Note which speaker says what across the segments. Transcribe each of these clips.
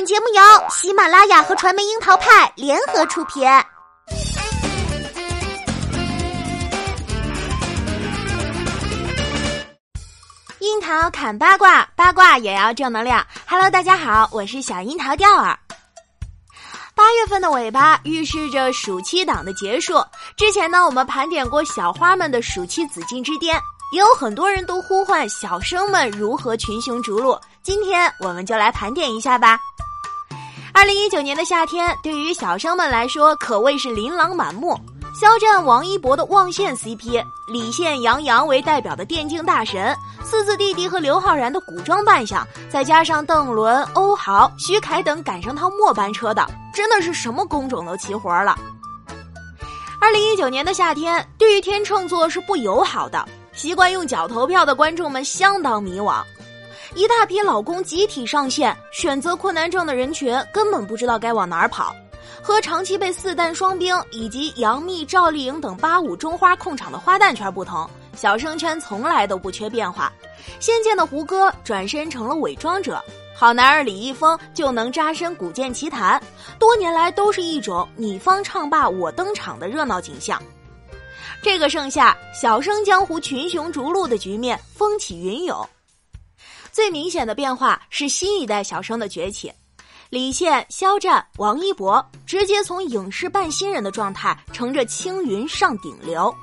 Speaker 1: 本节目由喜马拉雅和传媒樱桃派联合出品。樱桃砍八卦，八卦也要正能量。Hello，大家好，我是小樱桃钓儿。八月份的尾巴预示着暑期档的结束。之前呢，我们盘点过小花们的暑期紫禁之巅。也有很多人都呼唤小生们如何群雄逐鹿，今天我们就来盘点一下吧。二零一九年的夏天，对于小生们来说可谓是琳琅满目。肖战、王一博的望线 CP，李现、杨洋为代表的电竞大神，四字弟弟和刘昊然的古装扮相，再加上邓伦、欧豪、徐凯等赶上趟末班车的，真的是什么工种都齐活了。二零一九年的夏天，对于天秤座是不友好的。习惯用脚投票的观众们相当迷惘，一大批老公集体上线，选择困难症的人群根本不知道该往哪儿跑。和长期被四旦双冰以及杨幂、赵丽颖等八五中花控场的花旦圈不同，小生圈从来都不缺变化。仙剑的胡歌转身成了伪装者，好男儿李易峰就能扎身古剑奇谭，多年来都是一种你方唱罢我登场的热闹景象。这个盛夏，小生江湖群雄逐鹿的局面风起云涌。最明显的变化是新一代小生的崛起，李现、肖战、王一博直接从影视半新人的状态，乘着青云上顶流。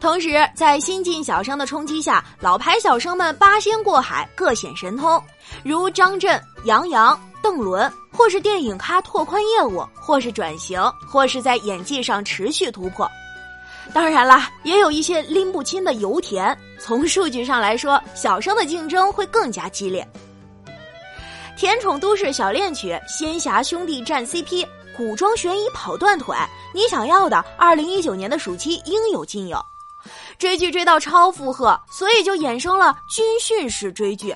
Speaker 1: 同时，在新晋小生的冲击下，老牌小生们八仙过海，各显神通，如张震、杨洋、邓伦，或是电影咖拓宽业务，或是转型，或是在演技上持续突破。当然啦，也有一些拎不清的油田。从数据上来说，小生的竞争会更加激烈。甜宠都市小恋曲，仙侠兄弟战 CP，古装悬疑跑断腿，你想要的，二零一九年的暑期应有尽有。追剧追到超负荷，所以就衍生了军训式追剧。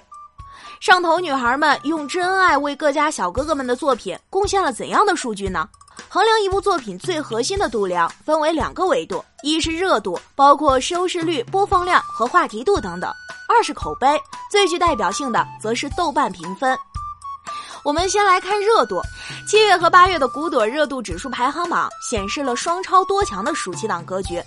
Speaker 1: 上头女孩们用真爱为各家小哥哥们的作品贡献了怎样的数据呢？衡量一部作品最核心的度量分为两个维度：一是热度，包括收视率、播放量和话题度等等；二是口碑，最具代表性的则是豆瓣评分。我们先来看热度，七月和八月的古朵热度指数排行榜显示了双超多强的暑期档格局。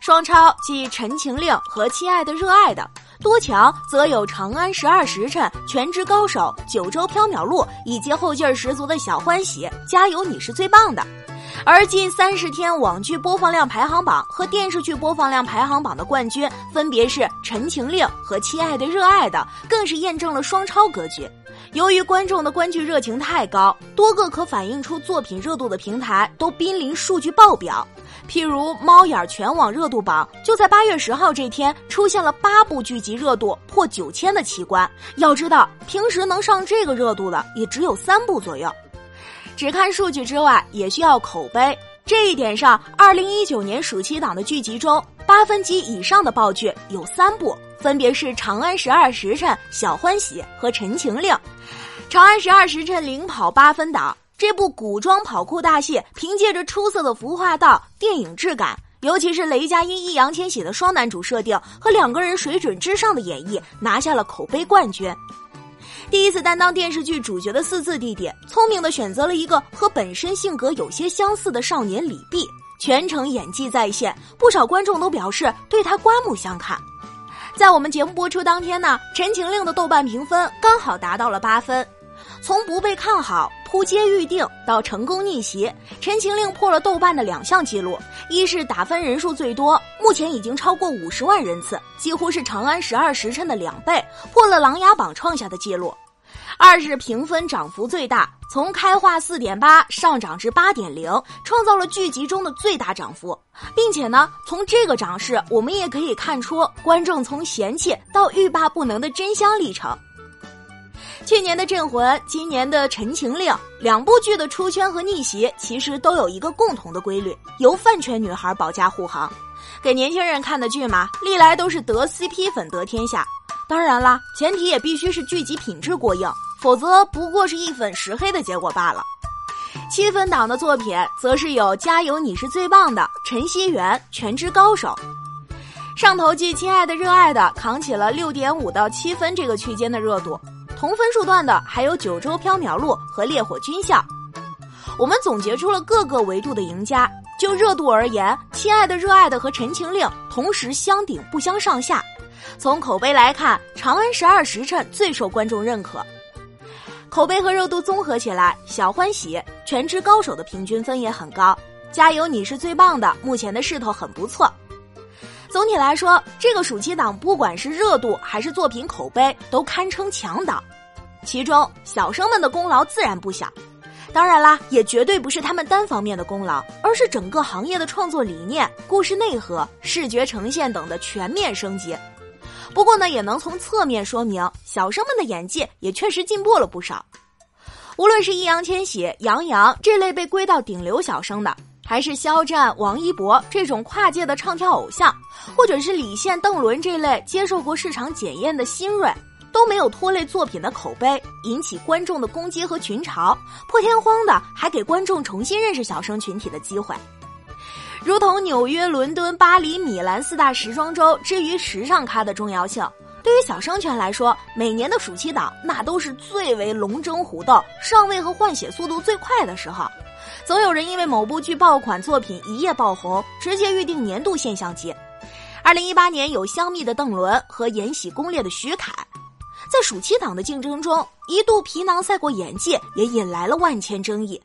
Speaker 1: 双超即《陈情令》和《亲爱的热爱的》。多强则有《长安十二时辰》《全职高手》《九州缥缈录》以及后劲儿十足的小欢喜，加油你是最棒的。而近三十天网剧播放量排行榜和电视剧播放量排行榜的冠军分别是《陈情令》和《亲爱的热爱的》，更是验证了双超格局。由于观众的观剧热情太高，多个可反映出作品热度的平台都濒临数据爆表。譬如猫眼全网热度榜，就在八月十号这天出现了八部剧集热度破九千的奇观。要知道，平时能上这个热度的也只有三部左右。只看数据之外，也需要口碑。这一点上，二零一九年暑期档的剧集中，八分及以上的爆剧有三部，分别是《长安十二时辰》《小欢喜》和《陈情令》。《长安十二时辰》领跑八分档。这部古装跑酷大戏，凭借着出色的服化道、电影质感，尤其是雷佳音、易烊千玺的双男主设定和两个人水准之上的演绎，拿下了口碑冠军。第一次担当电视剧主角的四字弟弟，聪明的选择了一个和本身性格有些相似的少年李泌，全程演技在线，不少观众都表示对他刮目相看。在我们节目播出当天呢，《陈情令》的豆瓣评分刚好达到了八分。从不被看好、扑街预定到成功逆袭，《陈情令》破了豆瓣的两项记录：一是打分人数最多，目前已经超过五十万人次，几乎是《长安十二时辰》的两倍，破了琅琊榜创下的记录；二是评分涨幅最大，从开画四点八上涨至八点零，创造了剧集中的最大涨幅，并且呢，从这个涨势，我们也可以看出观众从嫌弃到欲罢不能的真香历程。去年的《镇魂》，今年的《陈情令》，两部剧的出圈和逆袭，其实都有一个共同的规律：由饭圈女孩保驾护航。给年轻人看的剧嘛，历来都是得 CP 粉得天下。当然啦，前提也必须是剧集品质过硬，否则不过是一粉十黑的结果罢了。七分档的作品，则是有《加油你是最棒的》《陈希元》《全职高手》。上头剧《亲爱的热爱的》扛起了六点五到七分这个区间的热度。同分数段的还有《九州缥缈录》和《烈火军校》。我们总结出了各个维度的赢家。就热度而言，《亲爱的热爱的》和《陈情令》同时相顶不相上下。从口碑来看，《长安十二时辰》最受观众认可。口碑和热度综合起来，《小欢喜》《全职高手》的平均分也很高。加油，你是最棒的！目前的势头很不错。总体来说，这个暑期档不管是热度还是作品口碑，都堪称强档。其中，小生们的功劳自然不小。当然啦，也绝对不是他们单方面的功劳，而是整个行业的创作理念、故事内核、视觉呈现等的全面升级。不过呢，也能从侧面说明小生们的演技也确实进步了不少。无论是易烊千玺、杨洋这类被归到顶流小生的，还是肖战、王一博这种跨界的唱跳偶像，或者是李现、邓伦这类接受过市场检验的新锐。都没有拖累作品的口碑，引起观众的攻击和群嘲，破天荒的还给观众重新认识小生群体的机会。如同纽约、伦敦、巴黎、米兰四大时装周之于时尚咖的重要性，对于小生圈来说，每年的暑期档那都是最为龙争虎斗、上位和换血速度最快的时候。总有人因为某部剧爆款作品一夜爆红，直接预定年度现象级。二零一八年有香蜜的邓伦和《延禧攻略》的徐凯。在暑期档的竞争中，一度皮囊赛过演技，也引来了万千争议。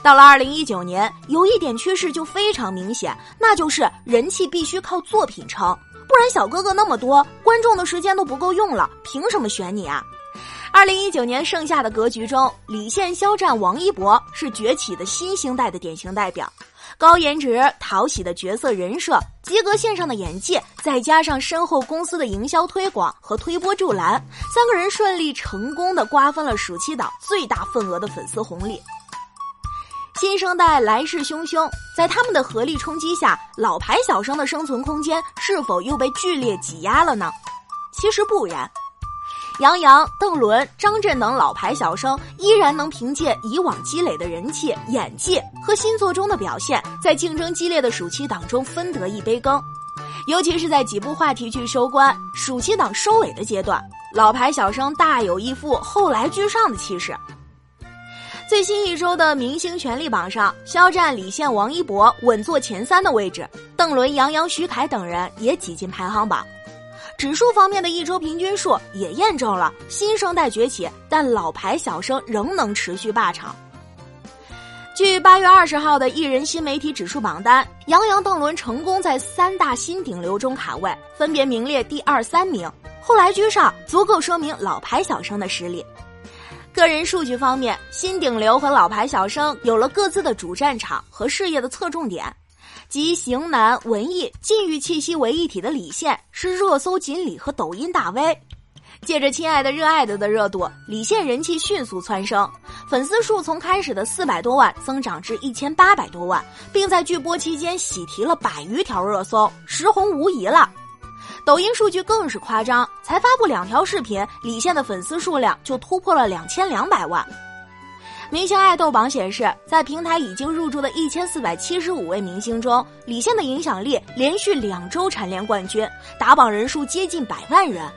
Speaker 1: 到了二零一九年，有一点趋势就非常明显，那就是人气必须靠作品撑，不然小哥哥那么多，观众的时间都不够用了，凭什么选你啊？二零一九年盛夏的格局中，李现、肖战、王一博是崛起的新星代的典型代表。高颜值、讨喜的角色人设，及格线上的演技，再加上深厚公司的营销推广和推波助澜，三个人顺利成功的瓜分了暑期档最大份额的粉丝红利。新生代来势汹汹，在他们的合力冲击下，老牌小生的生存空间是否又被剧烈挤压了呢？其实不然。杨洋、邓伦、张震等老牌小生依然能凭借以往积累的人气、演技和新作中的表现，在竞争激烈的暑期档中分得一杯羹。尤其是在几部话题剧收官、暑期档收尾的阶段，老牌小生大有一副后来居上的气势。最新一周的明星权力榜上，肖战、李现、王一博稳坐前三的位置，邓伦、杨洋、徐凯等人也挤进排行榜。指数方面的一周平均数也验证了新生代崛起，但老牌小生仍能持续霸场。据八月二十号的艺人新媒体指数榜单，杨洋、邓伦成功在三大新顶流中卡位，分别名列第二、三名，后来居上，足够说明老牌小生的实力。个人数据方面，新顶流和老牌小生有了各自的主战场和事业的侧重点。集型男、文艺、禁欲气息为一体的李现是热搜锦鲤和抖音大 V，借着《亲爱的热爱的》的热度，李现人气迅速蹿升，粉丝数从开始的四百多万增长至一千八百多万，并在剧播期间喜提了百余条热搜，实红无疑了。抖音数据更是夸张，才发布两条视频，李现的粉丝数量就突破了两千两百万。明星爱豆榜显示，在平台已经入驻的一千四百七十五位明星中，李现的影响力连续两周蝉联冠军，打榜人数接近百万人。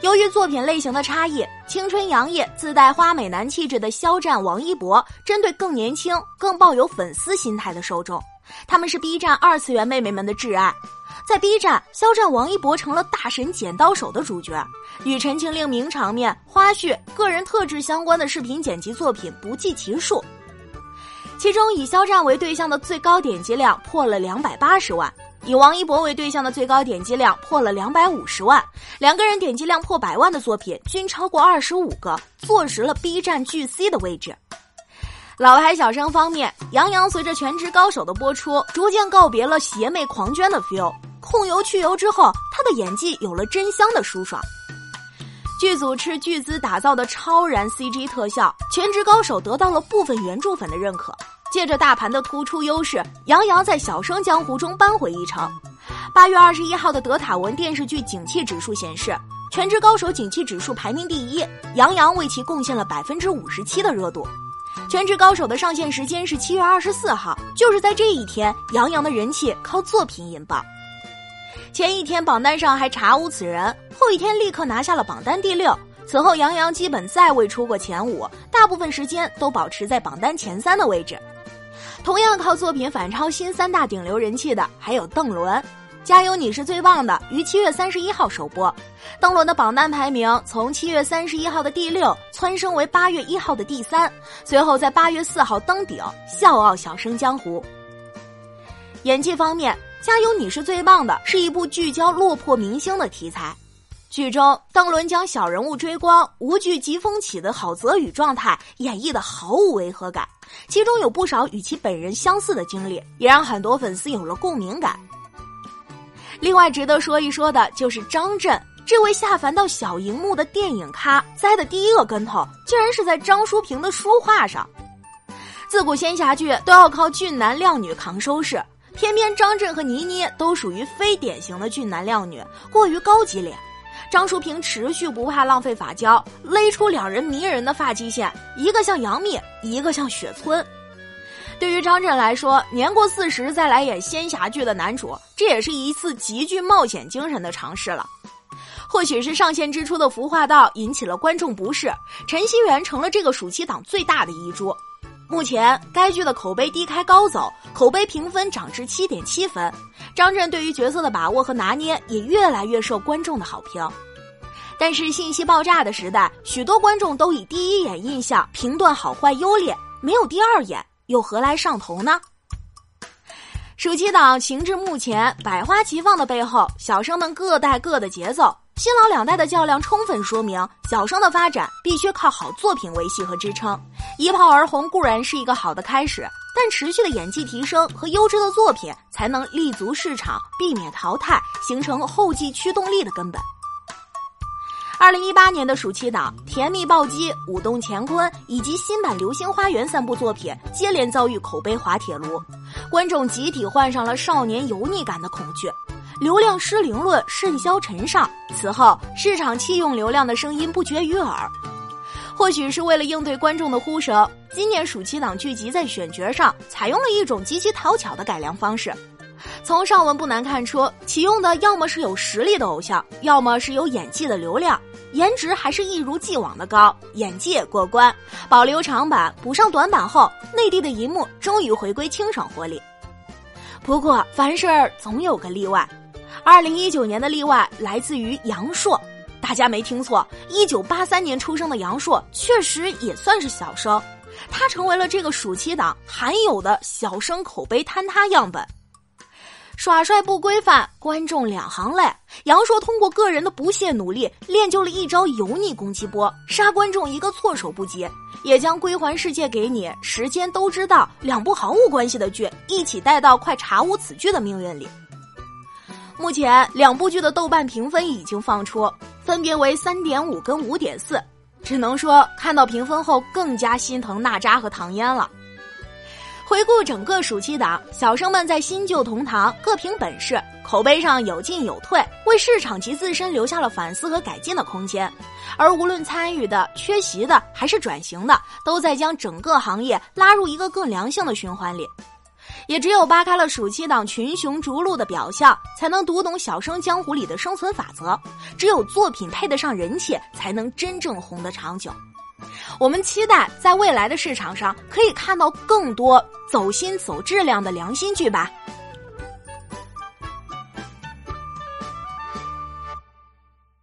Speaker 1: 由于作品类型的差异，青春洋溢、自带花美男气质的肖战、王一博，针对更年轻、更抱有粉丝心态的受众，他们是 B 站二次元妹妹们的挚爱。在 B 站，肖战、王一博成了大神剪刀手的主角，与《陈情令》名场面、花絮、个人特质相关的视频剪辑作品不计其数。其中，以肖战为对象的最高点击量破了两百八十万，以王一博为对象的最高点击量破了两百五十万。两个人点击量破百万的作品均超过二十五个，坐实了 B 站巨 C 的位置。老牌小生方面，杨洋随着《全职高手》的播出，逐渐告别了邪魅狂狷的 feel。控油去油之后，他的演技有了真香的舒爽。剧组斥巨资打造的超燃 CG 特效，《全职高手》得到了部分原著粉的认可。借着大盘的突出优势，杨洋在小生江湖中扳回一城。八月二十一号的德塔文电视剧景气指数显示，《全职高手》景气指数排名第一，杨洋为其贡献了百分之五十七的热度。《全职高手》的上线时间是七月二十四号，就是在这一天，杨洋的人气靠作品引爆。前一天榜单上还查无此人，后一天立刻拿下了榜单第六，此后杨洋基本再未出过前五，大部分时间都保持在榜单前三的位置。同样靠作品反超新三大顶流人气的还有邓伦，《加油你是最棒的》于七月三十一号首播，邓伦的榜单排名从七月三十一号的第六蹿升为八月一号的第三，随后在八月四号登顶，笑傲小生江湖。演技方面，《加油你是最棒的》是一部聚焦落魄明星的题材。剧中，邓伦将小人物追光、无惧疾风起的郝泽宇状态演绎的毫无违和感，其中有不少与其本人相似的经历，也让很多粉丝有了共鸣感。另外值得说一说的就是张震，这位下凡到小荧幕的电影咖，栽的第一个跟头竟然是在张淑平的书画上。自古仙侠剧都要靠俊男靓女扛收视，偏偏张震和倪妮都属于非典型的俊男靓女，过于高级脸。张淑平持续不怕浪费发胶，勒出两人迷人的发际线，一个像杨幂，一个像雪村。对于张震来说，年过四十再来演仙侠剧的男主，这也是一次极具冒险精神的尝试了。或许是上线之初的《服化道》引起了观众不适，陈希元成了这个暑期档最大的遗珠。目前该剧的口碑低开高走，口碑评分涨至七点七分。张震对于角色的把握和拿捏也越来越受观众的好评。但是信息爆炸的时代，许多观众都以第一眼印象评断好坏优劣，没有第二眼，又何来上头呢？暑期档情至目前百花齐放的背后，小生们各带各的节奏。新老两代的较量，充分说明小生的发展必须靠好作品维系和支撑。一炮而红固然是一个好的开始，但持续的演技提升和优质的作品，才能立足市场，避免淘汰，形成后继驱动力的根本。二零一八年的暑期档，《甜蜜暴击》《舞动乾坤》以及新版《流星花园》三部作品接连遭遇口碑滑铁卢，观众集体患上了少年油腻感的恐惧。流量失灵论甚嚣尘上，此后市场弃用流量的声音不绝于耳。或许是为了应对观众的呼声，今年暑期档剧集在选角上采用了一种极其讨巧的改良方式。从上文不难看出，启用的要么是有实力的偶像，要么是有演技的流量，颜值还是一如既往的高，演技也过关。保留长板，补上短板后，内地的银幕终于回归清爽活力。不过，凡事总有个例外。二零一九年的例外来自于杨烁，大家没听错，一九八三年出生的杨烁确实也算是小生，他成为了这个暑期档罕有的小生口碑坍塌样本。耍帅不规范，观众两行泪。杨烁通过个人的不懈努力，练就了一招油腻攻击波，杀观众一个措手不及，也将《归还世界》给你、时间都知道两部毫无关系的剧一起带到快查无此剧的命运里。目前两部剧的豆瓣评分已经放出，分别为三点五跟五点四，只能说看到评分后更加心疼娜扎和唐嫣了。回顾整个暑期档，小生们在新旧同堂各凭本事，口碑上有进有退，为市场及自身留下了反思和改进的空间。而无论参与的、缺席的还是转型的，都在将整个行业拉入一个更良性的循环里。也只有扒开了暑期档群雄逐鹿的表象，才能读懂小生江湖里的生存法则。只有作品配得上人气，才能真正红得长久。我们期待在未来的市场上可以看到更多走心走质量的良心剧吧。